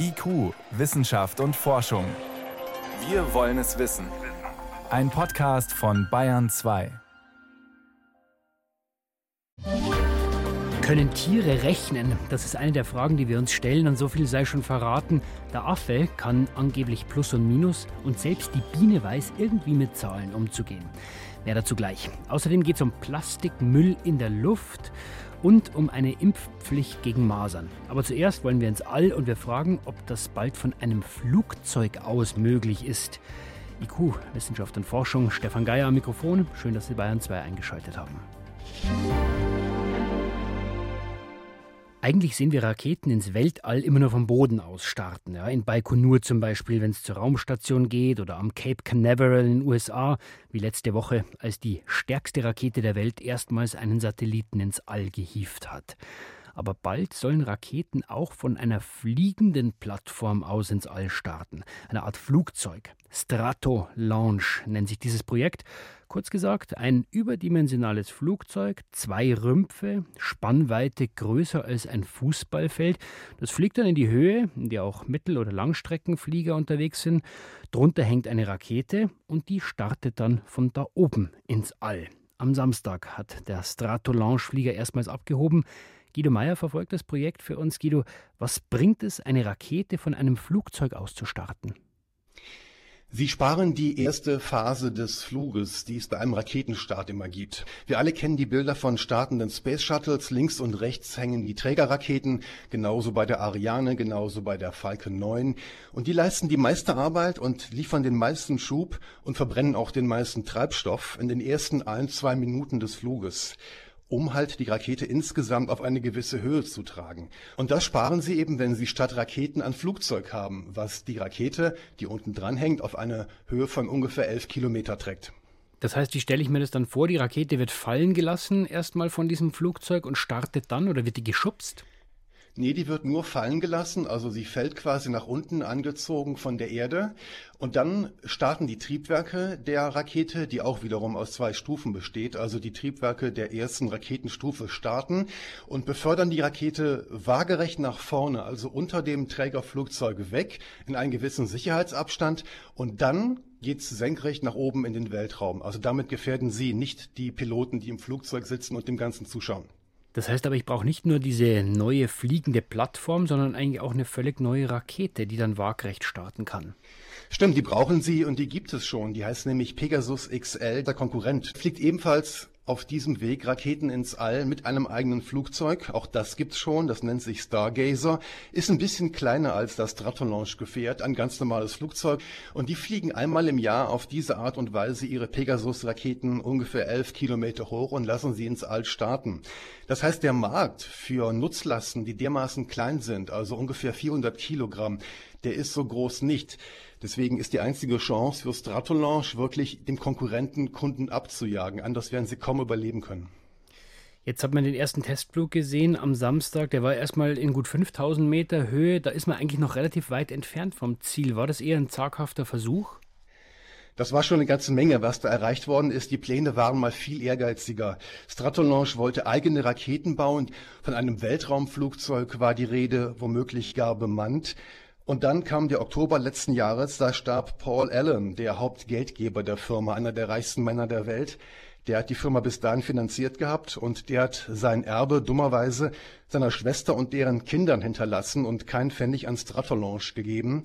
IQ, Wissenschaft und Forschung. Wir wollen es wissen. Ein Podcast von Bayern 2. Können Tiere rechnen? Das ist eine der Fragen, die wir uns stellen. Und so viel sei schon verraten. Der Affe kann angeblich Plus und Minus und selbst die Biene weiß irgendwie mit Zahlen umzugehen. Mehr dazu gleich. Außerdem geht es um Plastikmüll in der Luft und um eine Impfpflicht gegen Masern. Aber zuerst wollen wir ins All und wir fragen, ob das bald von einem Flugzeug aus möglich ist. IQ, Wissenschaft und Forschung, Stefan Geier am Mikrofon. Schön, dass Sie Bayern 2 eingeschaltet haben. Eigentlich sehen wir Raketen ins Weltall immer nur vom Boden aus starten. Ja, in Baikonur zum Beispiel, wenn es zur Raumstation geht, oder am Cape Canaveral in den USA, wie letzte Woche, als die stärkste Rakete der Welt erstmals einen Satelliten ins All gehievt hat. Aber bald sollen Raketen auch von einer fliegenden Plattform aus ins All starten. Eine Art Flugzeug. Strato Launch nennt sich dieses Projekt. Kurz gesagt, ein überdimensionales Flugzeug, zwei Rümpfe, Spannweite größer als ein Fußballfeld. Das fliegt dann in die Höhe, in der auch Mittel- oder Langstreckenflieger unterwegs sind. Drunter hängt eine Rakete und die startet dann von da oben ins All. Am Samstag hat der Strato Launch Flieger erstmals abgehoben. Guido Meyer verfolgt das Projekt für uns. Guido, was bringt es, eine Rakete von einem Flugzeug aus zu starten? Sie sparen die erste Phase des Fluges, die es bei einem Raketenstart immer gibt. Wir alle kennen die Bilder von startenden Space Shuttles. Links und rechts hängen die Trägerraketen, genauso bei der Ariane, genauso bei der Falcon 9. Und die leisten die meiste Arbeit und liefern den meisten Schub und verbrennen auch den meisten Treibstoff in den ersten ein, zwei Minuten des Fluges um halt die Rakete insgesamt auf eine gewisse Höhe zu tragen. Und das sparen sie eben, wenn sie statt Raketen ein Flugzeug haben, was die Rakete, die unten dran hängt, auf eine Höhe von ungefähr elf Kilometer trägt. Das heißt, wie stelle ich mir das dann vor? Die Rakete wird fallen gelassen erstmal von diesem Flugzeug und startet dann oder wird die geschubst? Nee, die wird nur fallen gelassen, also sie fällt quasi nach unten angezogen von der Erde und dann starten die Triebwerke der Rakete, die auch wiederum aus zwei Stufen besteht, also die Triebwerke der ersten Raketenstufe starten und befördern die Rakete waagerecht nach vorne, also unter dem Trägerflugzeug weg in einen gewissen Sicherheitsabstand und dann geht's senkrecht nach oben in den Weltraum. Also damit gefährden sie nicht die Piloten, die im Flugzeug sitzen und dem Ganzen zuschauen. Das heißt aber, ich brauche nicht nur diese neue fliegende Plattform, sondern eigentlich auch eine völlig neue Rakete, die dann waagrecht starten kann. Stimmt, die brauchen sie und die gibt es schon. Die heißt nämlich Pegasus XL. Der Konkurrent fliegt ebenfalls auf diesem Weg Raketen ins All mit einem eigenen Flugzeug. Auch das gibt's schon. Das nennt sich Stargazer. Ist ein bisschen kleiner als das Stratolaunch-Gefährt, ein ganz normales Flugzeug. Und die fliegen einmal im Jahr auf diese Art und Weise ihre Pegasus-Raketen ungefähr elf Kilometer hoch und lassen sie ins All starten. Das heißt, der Markt für Nutzlasten, die dermaßen klein sind, also ungefähr 400 Kilogramm, der ist so groß nicht. Deswegen ist die einzige Chance für Stratolaunch wirklich dem Konkurrenten Kunden abzujagen. Anders werden sie kaum überleben können. Jetzt hat man den ersten Testflug gesehen am Samstag. Der war erstmal in gut 5000 Meter Höhe. Da ist man eigentlich noch relativ weit entfernt vom Ziel. War das eher ein zaghafter Versuch? Das war schon eine ganze Menge, was da erreicht worden ist. Die Pläne waren mal viel ehrgeiziger. Stratolaunch wollte eigene Raketen bauen. Von einem Weltraumflugzeug war die Rede, womöglich gar bemannt. Und dann kam der Oktober letzten Jahres, da starb Paul Allen, der Hauptgeldgeber der Firma, einer der reichsten Männer der Welt. Der hat die Firma bis dahin finanziert gehabt und der hat sein Erbe dummerweise seiner Schwester und deren Kindern hinterlassen und kein Pfennig an Stratolaunch gegeben.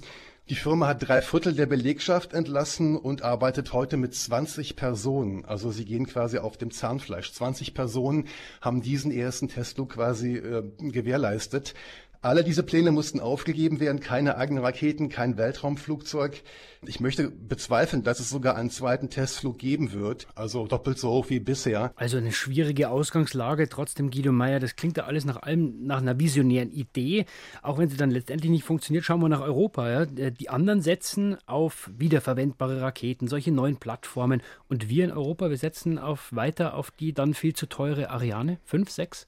Die Firma hat drei Viertel der Belegschaft entlassen und arbeitet heute mit 20 Personen. Also sie gehen quasi auf dem Zahnfleisch. 20 Personen haben diesen ersten Testflug quasi äh, gewährleistet. Alle diese Pläne mussten aufgegeben werden, keine eigenen Raketen, kein Weltraumflugzeug. Ich möchte bezweifeln, dass es sogar einen zweiten Testflug geben wird, also doppelt so hoch wie bisher. Also eine schwierige Ausgangslage, trotzdem Guido Meyer, das klingt ja alles nach allem nach einer visionären Idee, auch wenn sie dann letztendlich nicht funktioniert, schauen wir nach Europa. Ja? Die anderen setzen auf wiederverwendbare Raketen, solche neuen Plattformen und wir in Europa, wir setzen auf weiter auf die dann viel zu teure Ariane 5, 6?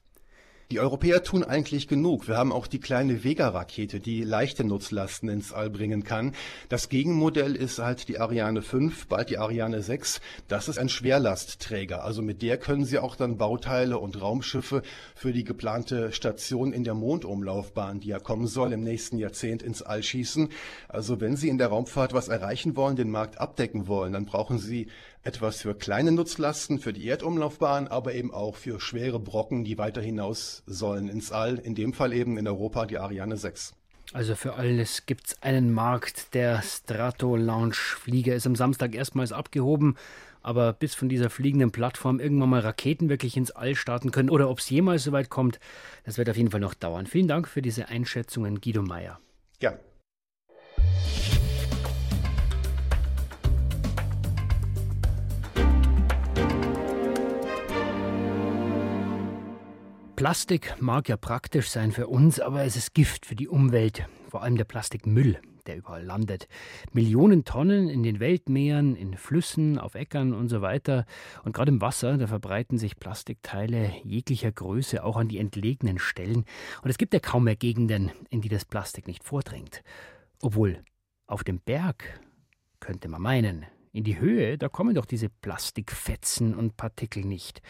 Die Europäer tun eigentlich genug. Wir haben auch die kleine Vega-Rakete, die leichte Nutzlasten ins All bringen kann. Das Gegenmodell ist halt die Ariane 5, bald die Ariane 6. Das ist ein Schwerlastträger. Also mit der können Sie auch dann Bauteile und Raumschiffe für die geplante Station in der Mondumlaufbahn, die ja kommen soll im nächsten Jahrzehnt, ins All schießen. Also wenn Sie in der Raumfahrt was erreichen wollen, den Markt abdecken wollen, dann brauchen Sie etwas für kleine Nutzlasten, für die Erdumlaufbahn, aber eben auch für schwere Brocken, die weiter hinaus sollen ins All. In dem Fall eben in Europa die Ariane 6. Also für alles gibt es einen Markt. Der Strato Launch Flieger ist am Samstag erstmals abgehoben. Aber bis von dieser fliegenden Plattform irgendwann mal Raketen wirklich ins All starten können oder ob es jemals so weit kommt, das wird auf jeden Fall noch dauern. Vielen Dank für diese Einschätzungen, Guido Meyer. Ja. Plastik mag ja praktisch sein für uns, aber es ist Gift für die Umwelt, vor allem der Plastikmüll, der überall landet. Millionen Tonnen in den Weltmeeren, in Flüssen, auf Äckern und so weiter. Und gerade im Wasser, da verbreiten sich Plastikteile jeglicher Größe auch an die entlegenen Stellen. Und es gibt ja kaum mehr Gegenden, in die das Plastik nicht vordringt. Obwohl auf dem Berg, könnte man meinen, in die Höhe, da kommen doch diese Plastikfetzen und Partikel nicht.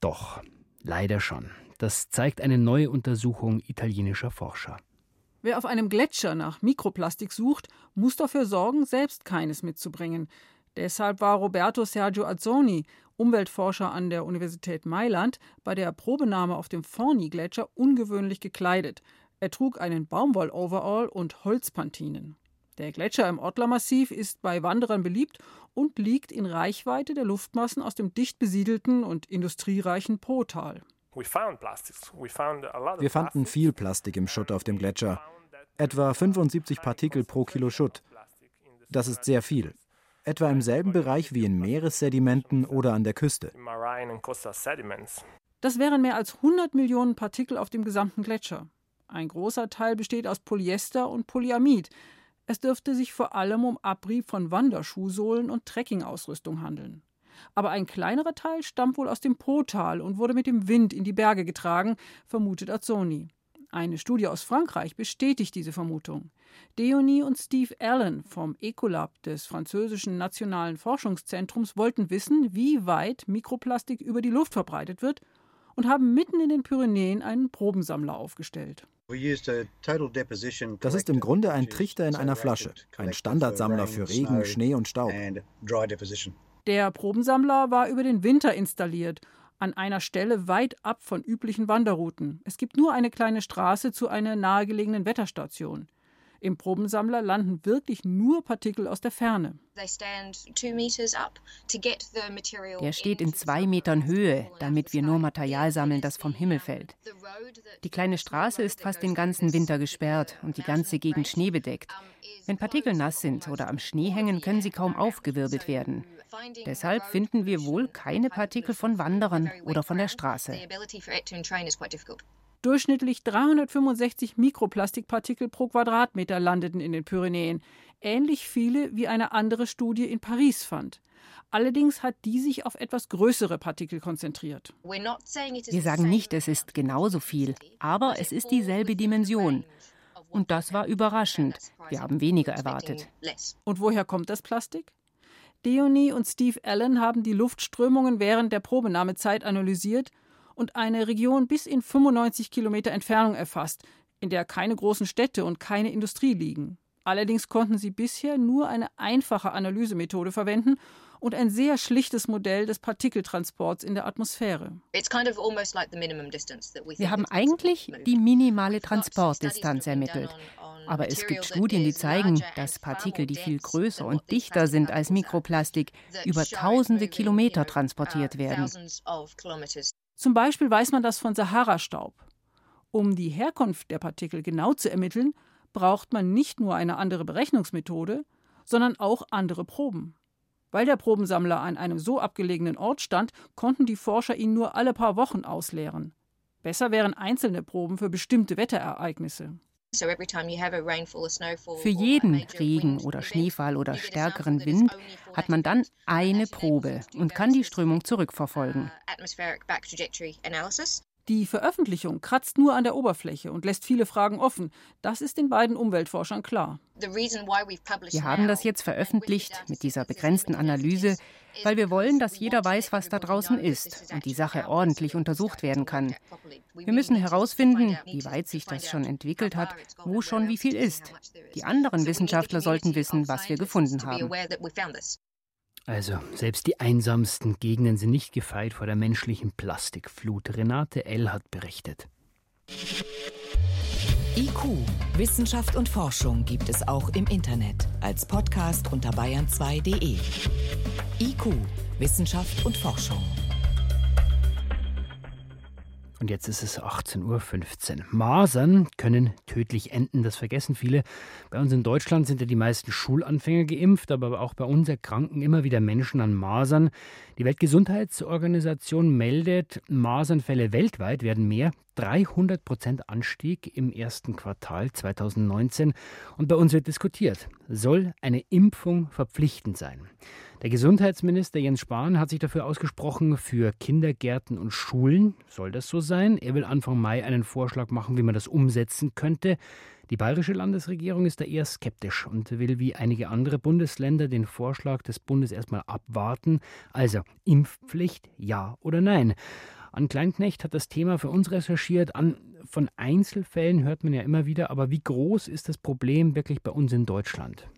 Doch, Leider schon. Das zeigt eine neue Untersuchung italienischer Forscher. Wer auf einem Gletscher nach Mikroplastik sucht, muss dafür sorgen, selbst keines mitzubringen. Deshalb war Roberto Sergio Azzoni, Umweltforscher an der Universität Mailand, bei der Probenahme auf dem Forni-Gletscher ungewöhnlich gekleidet. Er trug einen Baumwoll-Overall und Holzpantinen. Der Gletscher im Ortler-Massiv ist bei Wanderern beliebt und liegt in Reichweite der Luftmassen aus dem dicht besiedelten und industriereichen Potal. Wir fanden viel Plastik im Schutt auf dem Gletscher. Etwa 75 Partikel pro Kilo Schutt. Das ist sehr viel. Etwa im selben Bereich wie in Meeressedimenten oder an der Küste. Das wären mehr als 100 Millionen Partikel auf dem gesamten Gletscher. Ein großer Teil besteht aus Polyester und Polyamid, es dürfte sich vor allem um Abrieb von Wanderschuhsohlen und Trekkingausrüstung handeln. Aber ein kleinerer Teil stammt wohl aus dem Potal und wurde mit dem Wind in die Berge getragen, vermutet Azzoni. Eine Studie aus Frankreich bestätigt diese Vermutung. Deonie und Steve Allen vom Ecolab des französischen Nationalen Forschungszentrums wollten wissen, wie weit Mikroplastik über die Luft verbreitet wird und haben mitten in den Pyrenäen einen Probensammler aufgestellt. Das ist im Grunde ein Trichter in einer Flasche, ein Standardsammler für Regen, Schnee und Staub. Der Probensammler war über den Winter installiert, an einer Stelle weit ab von üblichen Wanderrouten. Es gibt nur eine kleine Straße zu einer nahegelegenen Wetterstation. Im Probensammler landen wirklich nur Partikel aus der Ferne. Der steht in zwei Metern Höhe, damit wir nur Material sammeln, das vom Himmel fällt. Die kleine Straße ist fast den ganzen Winter gesperrt und die ganze Gegend schneebedeckt. Wenn Partikel nass sind oder am Schnee hängen, können sie kaum aufgewirbelt werden. Deshalb finden wir wohl keine Partikel von Wanderern oder von der Straße. Durchschnittlich 365 Mikroplastikpartikel pro Quadratmeter landeten in den Pyrenäen, ähnlich viele wie eine andere Studie in Paris fand. Allerdings hat die sich auf etwas größere Partikel konzentriert. Wir sagen nicht, es ist genauso viel, aber es ist dieselbe Dimension. Und das war überraschend. Wir haben weniger erwartet. Und woher kommt das Plastik? Deonie und Steve Allen haben die Luftströmungen während der Probenahmezeit analysiert und eine Region bis in 95 Kilometer Entfernung erfasst, in der keine großen Städte und keine Industrie liegen. Allerdings konnten sie bisher nur eine einfache Analysemethode verwenden und ein sehr schlichtes Modell des Partikeltransports in der Atmosphäre. Wir haben eigentlich die minimale Transportdistanz ermittelt. Aber es gibt Studien, die zeigen, dass Partikel, die viel größer und dichter sind als Mikroplastik, über tausende Kilometer transportiert werden. Zum Beispiel weiß man das von Sahara-Staub. Um die Herkunft der Partikel genau zu ermitteln, braucht man nicht nur eine andere Berechnungsmethode, sondern auch andere Proben. Weil der Probensammler an einem so abgelegenen Ort stand, konnten die Forscher ihn nur alle paar Wochen ausleeren. Besser wären einzelne Proben für bestimmte Wetterereignisse. Für jeden Regen oder Schneefall oder stärkeren Wind hat man dann eine Probe und kann die Strömung zurückverfolgen. Die Veröffentlichung kratzt nur an der Oberfläche und lässt viele Fragen offen. Das ist den beiden Umweltforschern klar. Wir haben das jetzt veröffentlicht mit dieser begrenzten Analyse, weil wir wollen, dass jeder weiß, was da draußen ist und die Sache ordentlich untersucht werden kann. Wir müssen herausfinden, wie weit sich das schon entwickelt hat, wo schon wie viel ist. Die anderen Wissenschaftler sollten wissen, was wir gefunden haben. Also, selbst die einsamsten Gegenden sind nicht gefeit vor der menschlichen Plastikflut. Renate L. hat berichtet. IQ, Wissenschaft und Forschung gibt es auch im Internet als Podcast unter bayern2.de. IQ, Wissenschaft und Forschung. Und jetzt ist es 18.15 Uhr. Masern können tödlich enden, das vergessen viele. Bei uns in Deutschland sind ja die meisten Schulanfänger geimpft, aber auch bei uns erkranken immer wieder Menschen an Masern. Die Weltgesundheitsorganisation meldet, Masernfälle weltweit werden mehr. 300 Prozent Anstieg im ersten Quartal 2019. Und bei uns wird diskutiert, soll eine Impfung verpflichtend sein? Der Gesundheitsminister Jens Spahn hat sich dafür ausgesprochen, für Kindergärten und Schulen soll das so sein. Er will Anfang Mai einen Vorschlag machen, wie man das umsetzen könnte. Die bayerische Landesregierung ist da eher skeptisch und will wie einige andere Bundesländer den Vorschlag des Bundes erstmal abwarten. Also Impfpflicht, ja oder nein. An Kleinknecht hat das Thema für uns recherchiert. An, von Einzelfällen hört man ja immer wieder, aber wie groß ist das Problem wirklich bei uns in Deutschland?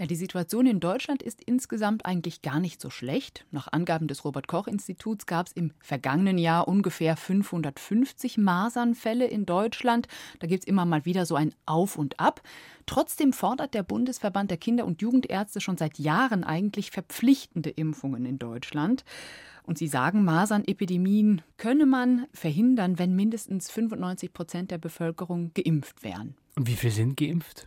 Ja, die Situation in Deutschland ist insgesamt eigentlich gar nicht so schlecht. Nach Angaben des Robert Koch Instituts gab es im vergangenen Jahr ungefähr 550 Masernfälle in Deutschland. Da gibt es immer mal wieder so ein Auf und Ab. Trotzdem fordert der Bundesverband der Kinder- und Jugendärzte schon seit Jahren eigentlich verpflichtende Impfungen in Deutschland. Und sie sagen, Masernepidemien könne man verhindern, wenn mindestens 95 Prozent der Bevölkerung geimpft wären. Und wie viele sind geimpft?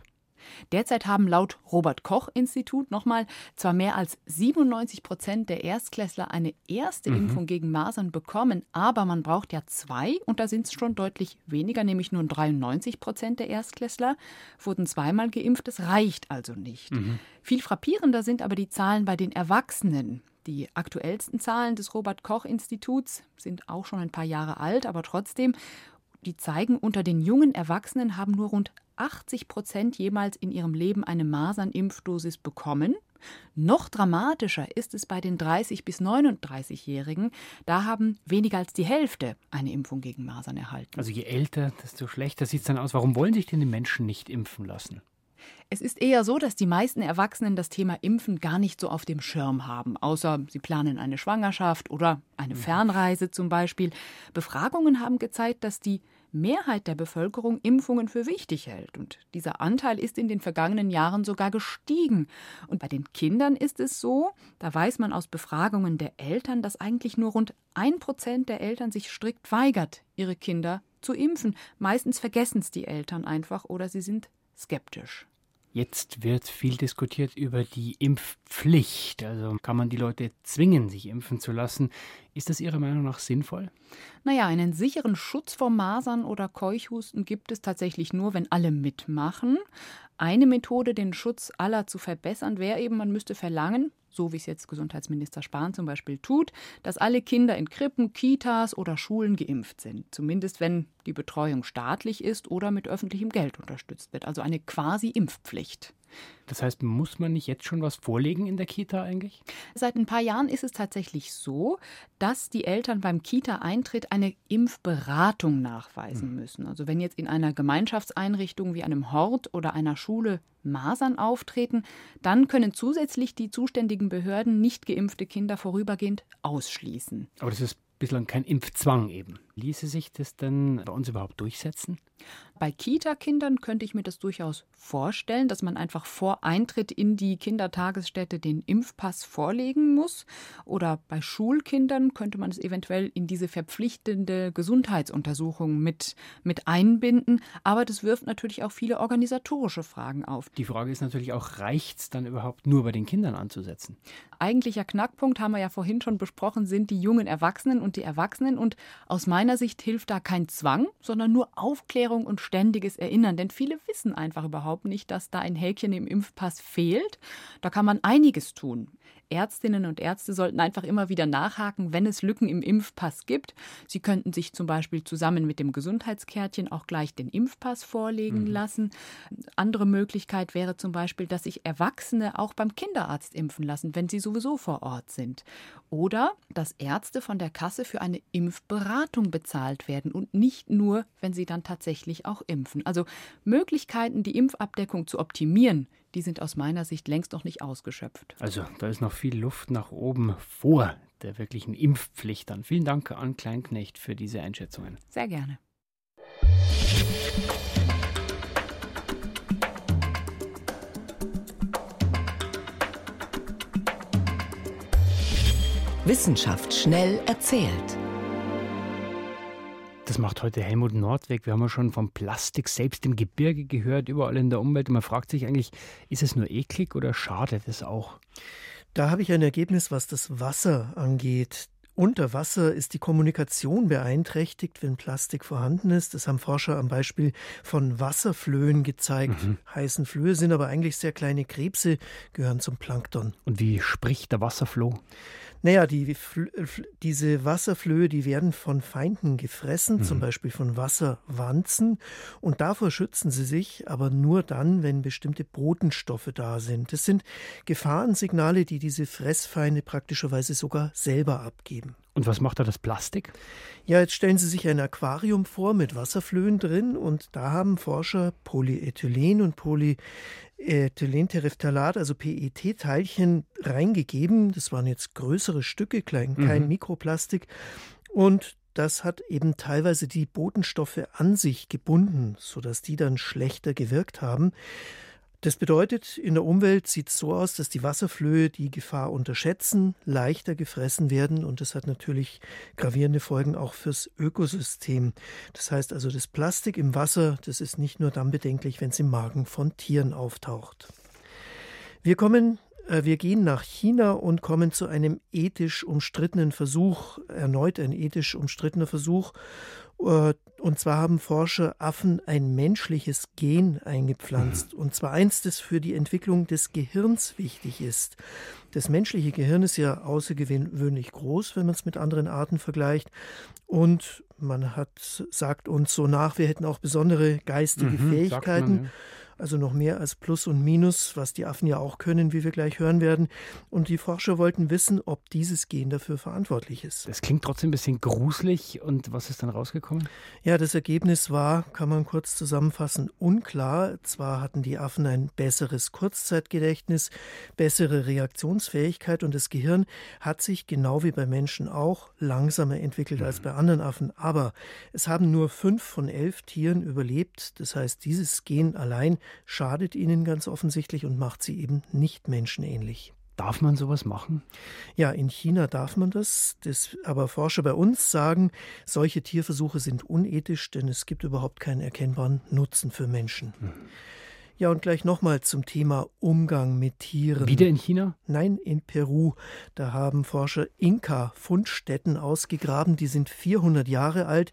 Derzeit haben laut Robert Koch Institut nochmal zwar mehr als 97 Prozent der Erstklässler eine erste mhm. Impfung gegen Masern bekommen, aber man braucht ja zwei und da sind es schon deutlich weniger, nämlich nur 93 Prozent der Erstklässler wurden zweimal geimpft. Das reicht also nicht. Mhm. Viel frappierender sind aber die Zahlen bei den Erwachsenen. Die aktuellsten Zahlen des Robert Koch Instituts sind auch schon ein paar Jahre alt, aber trotzdem die zeigen, unter den jungen Erwachsenen haben nur rund 80 Prozent jemals in ihrem Leben eine Masernimpfdosis bekommen. Noch dramatischer ist es bei den 30- bis 39-Jährigen. Da haben weniger als die Hälfte eine Impfung gegen Masern erhalten. Also je älter, desto schlechter sieht es dann aus. Warum wollen sich denn die Menschen nicht impfen lassen? Es ist eher so, dass die meisten Erwachsenen das Thema Impfen gar nicht so auf dem Schirm haben, außer sie planen eine Schwangerschaft oder eine mhm. Fernreise zum Beispiel. Befragungen haben gezeigt, dass die Mehrheit der Bevölkerung Impfungen für wichtig hält. Und dieser Anteil ist in den vergangenen Jahren sogar gestiegen. Und bei den Kindern ist es so, da weiß man aus Befragungen der Eltern, dass eigentlich nur rund ein Prozent der Eltern sich strikt weigert, ihre Kinder zu impfen. Meistens vergessen es die Eltern einfach oder sie sind skeptisch. Jetzt wird viel diskutiert über die Impfpflicht. Also kann man die Leute zwingen, sich impfen zu lassen. Ist das Ihrer Meinung nach sinnvoll? Naja, einen sicheren Schutz vor Masern oder Keuchhusten gibt es tatsächlich nur, wenn alle mitmachen. Eine Methode, den Schutz aller zu verbessern, wäre eben, man müsste verlangen, so wie es jetzt Gesundheitsminister Spahn zum Beispiel tut, dass alle Kinder in Krippen, Kitas oder Schulen geimpft sind. Zumindest wenn die Betreuung staatlich ist oder mit öffentlichem Geld unterstützt wird. Also eine quasi Impfpflicht. Das heißt, muss man nicht jetzt schon was vorlegen in der Kita eigentlich? Seit ein paar Jahren ist es tatsächlich so, dass die Eltern beim Kita-Eintritt eine Impfberatung nachweisen hm. müssen. Also wenn jetzt in einer Gemeinschaftseinrichtung wie einem Hort oder einer Schule Masern auftreten, dann können zusätzlich die zuständigen Behörden nicht geimpfte Kinder vorübergehend ausschließen. Aber das ist bislang kein Impfzwang eben. Ließe sich das denn bei uns überhaupt durchsetzen? Bei Kita-Kindern könnte ich mir das durchaus vorstellen, dass man einfach vor Eintritt in die Kindertagesstätte den Impfpass vorlegen muss. Oder bei Schulkindern könnte man es eventuell in diese verpflichtende Gesundheitsuntersuchung mit, mit einbinden. Aber das wirft natürlich auch viele organisatorische Fragen auf. Die Frage ist natürlich auch, reicht es dann überhaupt nur bei den Kindern anzusetzen? Eigentlicher Knackpunkt, haben wir ja vorhin schon besprochen, sind die jungen Erwachsenen und die Erwachsenen. Und aus meiner Sicht hilft da kein Zwang, sondern nur Aufklärung Aufklärung und ständiges Erinnern, denn viele wissen einfach überhaupt nicht, dass da ein Häkchen im Impfpass fehlt. Da kann man einiges tun. Ärztinnen und Ärzte sollten einfach immer wieder nachhaken, wenn es Lücken im Impfpass gibt. Sie könnten sich zum Beispiel zusammen mit dem Gesundheitskärtchen auch gleich den Impfpass vorlegen mhm. lassen. Andere Möglichkeit wäre zum Beispiel, dass sich Erwachsene auch beim Kinderarzt impfen lassen, wenn sie sowieso vor Ort sind. Oder dass Ärzte von der Kasse für eine Impfberatung bezahlt werden und nicht nur, wenn sie dann tatsächlich auch impfen. Also Möglichkeiten, die Impfabdeckung zu optimieren, die sind aus meiner Sicht längst noch nicht ausgeschöpft. Also da ist noch viel Luft nach oben vor der wirklichen Impfpflicht dann. Vielen Dank an Kleinknecht für diese Einschätzungen. Sehr gerne. Wissenschaft schnell erzählt. Das macht heute Helmut Nordweg. Wir haben ja schon vom Plastik selbst im Gebirge gehört, überall in der Umwelt. Und man fragt sich eigentlich, ist es nur eklig oder schadet es auch? Da habe ich ein Ergebnis, was das Wasser angeht. Unter Wasser ist die Kommunikation beeinträchtigt, wenn Plastik vorhanden ist. Das haben Forscher am Beispiel von Wasserflöhen gezeigt. Mhm. Heißen Flöhe sind aber eigentlich sehr kleine Krebse, gehören zum Plankton. Und wie spricht der Wasserfloh? Naja, die, diese Wasserflöhe, die werden von Feinden gefressen, mhm. zum Beispiel von Wasserwanzen. Und davor schützen sie sich, aber nur dann, wenn bestimmte Botenstoffe da sind. Das sind Gefahrensignale, die diese Fressfeinde praktischerweise sogar selber abgeben. Und was macht da das Plastik? Ja, jetzt stellen Sie sich ein Aquarium vor mit Wasserflöhen drin und da haben Forscher Polyethylen und Polyethylentereftalat, also PET-Teilchen, reingegeben. Das waren jetzt größere Stücke, klein, kein mhm. Mikroplastik. Und das hat eben teilweise die Botenstoffe an sich gebunden, sodass die dann schlechter gewirkt haben. Das bedeutet, in der Umwelt sieht es so aus, dass die Wasserflöhe die Gefahr unterschätzen, leichter gefressen werden und das hat natürlich gravierende Folgen auch fürs Ökosystem. Das heißt also, das Plastik im Wasser, das ist nicht nur dann bedenklich, wenn es im Magen von Tieren auftaucht. Wir kommen äh, wir gehen nach China und kommen zu einem ethisch umstrittenen Versuch, erneut ein ethisch umstrittener Versuch. Äh, und zwar haben Forscher Affen ein menschliches Gen eingepflanzt. Mhm. Und zwar eins, das für die Entwicklung des Gehirns wichtig ist. Das menschliche Gehirn ist ja außergewöhnlich groß, wenn man es mit anderen Arten vergleicht. Und man hat, sagt uns so nach, wir hätten auch besondere geistige mhm, Fähigkeiten. Man, ja also noch mehr als Plus und Minus, was die Affen ja auch können, wie wir gleich hören werden. Und die Forscher wollten wissen, ob dieses Gen dafür verantwortlich ist. Das klingt trotzdem ein bisschen gruselig. Und was ist dann rausgekommen? Ja, das Ergebnis war, kann man kurz zusammenfassen, unklar. Zwar hatten die Affen ein besseres Kurzzeitgedächtnis, bessere Reaktionsfähigkeit und das Gehirn hat sich genau wie bei Menschen auch langsamer entwickelt mhm. als bei anderen Affen. Aber es haben nur fünf von elf Tieren überlebt. Das heißt, dieses Gen allein schadet ihnen ganz offensichtlich und macht sie eben nicht menschenähnlich. Darf man sowas machen? Ja, in China darf man das, das. Aber Forscher bei uns sagen, solche Tierversuche sind unethisch, denn es gibt überhaupt keinen erkennbaren Nutzen für Menschen. Mhm. Ja, und gleich nochmal zum Thema Umgang mit Tieren. Wieder in China? Nein, in Peru. Da haben Forscher Inka-Fundstätten ausgegraben, die sind 400 Jahre alt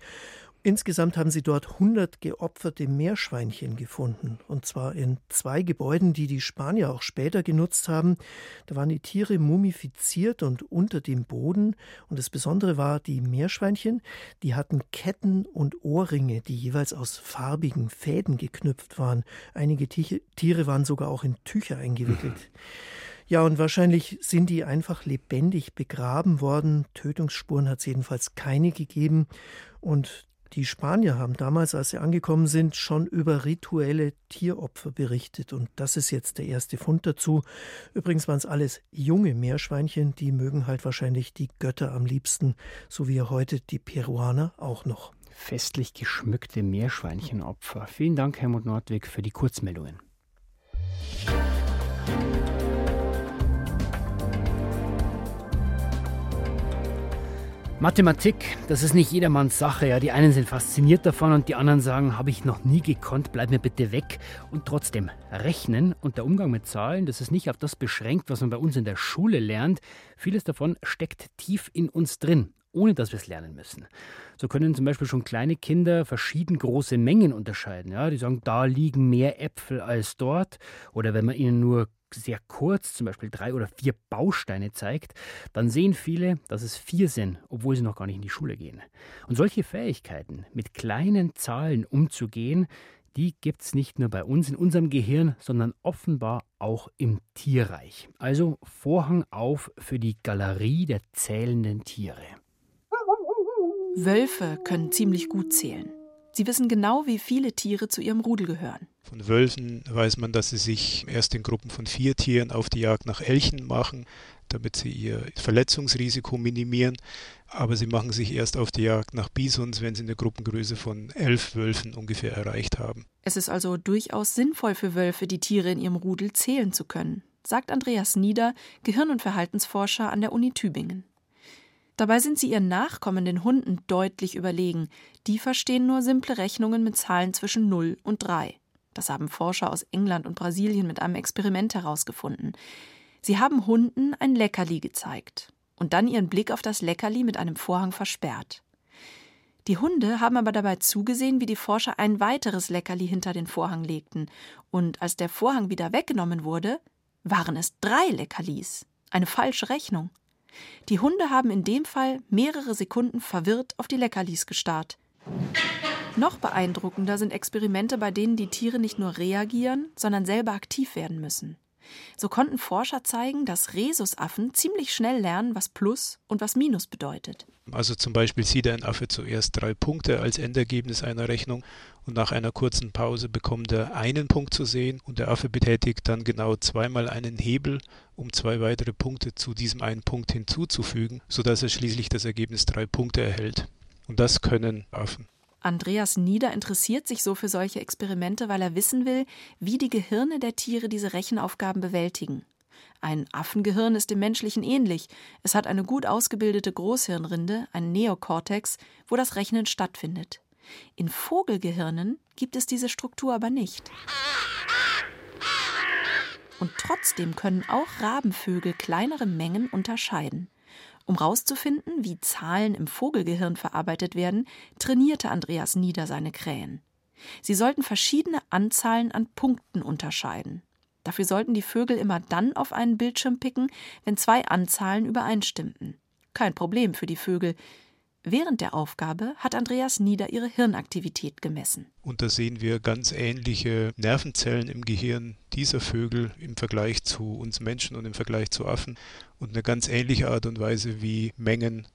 Insgesamt haben sie dort 100 geopferte Meerschweinchen gefunden. Und zwar in zwei Gebäuden, die die Spanier auch später genutzt haben. Da waren die Tiere mumifiziert und unter dem Boden. Und das Besondere war, die Meerschweinchen, die hatten Ketten und Ohrringe, die jeweils aus farbigen Fäden geknüpft waren. Einige Tiere waren sogar auch in Tücher eingewickelt. Ja, und wahrscheinlich sind die einfach lebendig begraben worden. Tötungsspuren hat es jedenfalls keine gegeben. Und die Spanier haben damals, als sie angekommen sind, schon über rituelle Tieropfer berichtet. Und das ist jetzt der erste Fund dazu. Übrigens waren es alles junge Meerschweinchen, die mögen halt wahrscheinlich die Götter am liebsten, so wie heute die Peruaner auch noch. Festlich geschmückte Meerschweinchenopfer. Vielen Dank, Helmut Nordwig, für die Kurzmeldungen. Mathematik, das ist nicht jedermanns Sache. Ja. Die einen sind fasziniert davon und die anderen sagen, habe ich noch nie gekonnt, bleib mir bitte weg. Und trotzdem, Rechnen und der Umgang mit Zahlen, das ist nicht auf das beschränkt, was man bei uns in der Schule lernt. Vieles davon steckt tief in uns drin. ohne dass wir es lernen müssen. So können zum Beispiel schon kleine Kinder verschieden große Mengen unterscheiden. Ja, die sagen, da liegen mehr Äpfel als dort. Oder wenn man ihnen nur sehr kurz, zum Beispiel drei oder vier Bausteine zeigt, dann sehen viele, dass es vier sind, obwohl sie noch gar nicht in die Schule gehen. Und solche Fähigkeiten, mit kleinen Zahlen umzugehen, die gibt es nicht nur bei uns in unserem Gehirn, sondern offenbar auch im Tierreich. Also Vorhang auf für die Galerie der zählenden Tiere. Wölfe können ziemlich gut zählen. Sie wissen genau, wie viele Tiere zu ihrem Rudel gehören. Von Wölfen weiß man, dass sie sich erst in Gruppen von vier Tieren auf die Jagd nach Elchen machen, damit sie ihr Verletzungsrisiko minimieren. Aber sie machen sich erst auf die Jagd nach Bisons, wenn sie eine Gruppengröße von elf Wölfen ungefähr erreicht haben. Es ist also durchaus sinnvoll für Wölfe, die Tiere in ihrem Rudel zählen zu können, sagt Andreas Nieder, Gehirn- und Verhaltensforscher an der Uni Tübingen. Dabei sind sie ihren Nachkommen, den Hunden, deutlich überlegen. Die verstehen nur simple Rechnungen mit Zahlen zwischen 0 und 3. Das haben Forscher aus England und Brasilien mit einem Experiment herausgefunden. Sie haben Hunden ein Leckerli gezeigt und dann ihren Blick auf das Leckerli mit einem Vorhang versperrt. Die Hunde haben aber dabei zugesehen, wie die Forscher ein weiteres Leckerli hinter den Vorhang legten, und als der Vorhang wieder weggenommen wurde, waren es drei Leckerlis. Eine falsche Rechnung. Die Hunde haben in dem Fall mehrere Sekunden verwirrt auf die Leckerlis gestarrt. Noch beeindruckender sind Experimente, bei denen die Tiere nicht nur reagieren, sondern selber aktiv werden müssen. So konnten Forscher zeigen, dass Rhesusaffen ziemlich schnell lernen, was Plus und was Minus bedeutet. Also zum Beispiel sieht ein Affe zuerst drei Punkte als Endergebnis einer Rechnung und nach einer kurzen Pause bekommt er einen Punkt zu sehen und der Affe betätigt dann genau zweimal einen Hebel, um zwei weitere Punkte zu diesem einen Punkt hinzuzufügen, sodass er schließlich das Ergebnis drei Punkte erhält. Und das können Affen. Andreas Nieder interessiert sich so für solche Experimente, weil er wissen will, wie die Gehirne der Tiere diese Rechenaufgaben bewältigen. Ein Affengehirn ist dem menschlichen ähnlich. Es hat eine gut ausgebildete Großhirnrinde, ein Neokortex, wo das Rechnen stattfindet. In Vogelgehirnen gibt es diese Struktur aber nicht. Und trotzdem können auch Rabenvögel kleinere Mengen unterscheiden. Um herauszufinden, wie Zahlen im Vogelgehirn verarbeitet werden, trainierte Andreas Nieder seine Krähen. Sie sollten verschiedene Anzahlen an Punkten unterscheiden. Dafür sollten die Vögel immer dann auf einen Bildschirm picken, wenn zwei Anzahlen übereinstimmten. Kein Problem für die Vögel. Während der Aufgabe hat Andreas Nieder ihre Hirnaktivität gemessen. Und da sehen wir ganz ähnliche Nervenzellen im Gehirn dieser Vögel im Vergleich zu uns Menschen und im Vergleich zu Affen und eine ganz ähnliche Art und Weise, wie Mengen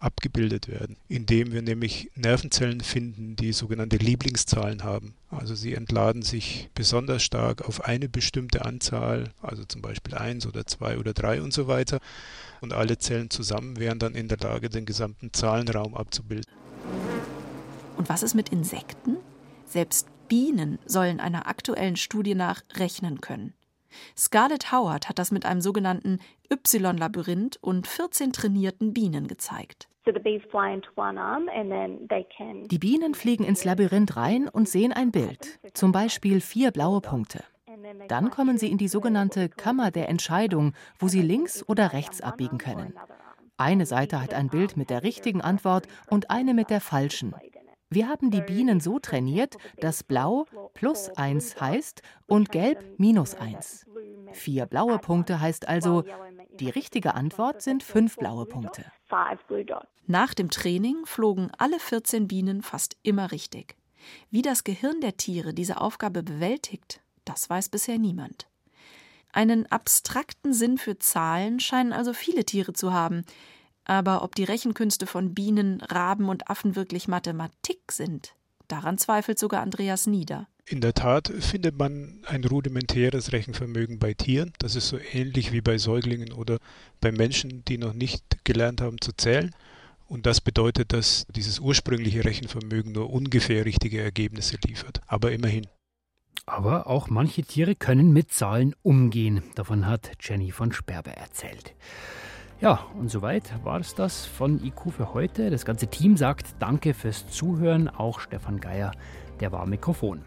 abgebildet werden, indem wir nämlich Nervenzellen finden, die sogenannte Lieblingszahlen haben. Also sie entladen sich besonders stark auf eine bestimmte Anzahl, also zum Beispiel eins oder zwei oder drei und so weiter. Und alle Zellen zusammen wären dann in der Lage, den gesamten Zahlenraum abzubilden. Und was ist mit Insekten? Selbst Bienen sollen einer aktuellen Studie nach rechnen können. Scarlett Howard hat das mit einem sogenannten Y-Labyrinth und 14 trainierten Bienen gezeigt. Die Bienen fliegen ins Labyrinth rein und sehen ein Bild, zum Beispiel vier blaue Punkte. Dann kommen sie in die sogenannte Kammer der Entscheidung, wo sie links oder rechts abbiegen können. Eine Seite hat ein Bild mit der richtigen Antwort und eine mit der falschen. Wir haben die Bienen so trainiert, dass blau plus 1 heißt und gelb minus 1. Vier blaue Punkte heißt also, die richtige Antwort sind fünf blaue Punkte. Nach dem Training flogen alle 14 Bienen fast immer richtig. Wie das Gehirn der Tiere diese Aufgabe bewältigt, das weiß bisher niemand. Einen abstrakten Sinn für Zahlen scheinen also viele Tiere zu haben. Aber ob die Rechenkünste von Bienen, Raben und Affen wirklich Mathematik sind, daran zweifelt sogar Andreas Nieder. In der Tat findet man ein rudimentäres Rechenvermögen bei Tieren. Das ist so ähnlich wie bei Säuglingen oder bei Menschen, die noch nicht gelernt haben zu zählen. Und das bedeutet, dass dieses ursprüngliche Rechenvermögen nur ungefähr richtige Ergebnisse liefert. Aber immerhin. Aber auch manche Tiere können mit Zahlen umgehen. Davon hat Jenny von Sperber erzählt. Ja, und soweit war es das von IQ für heute. Das ganze Team sagt Danke fürs Zuhören. Auch Stefan Geier, der war Mikrofon.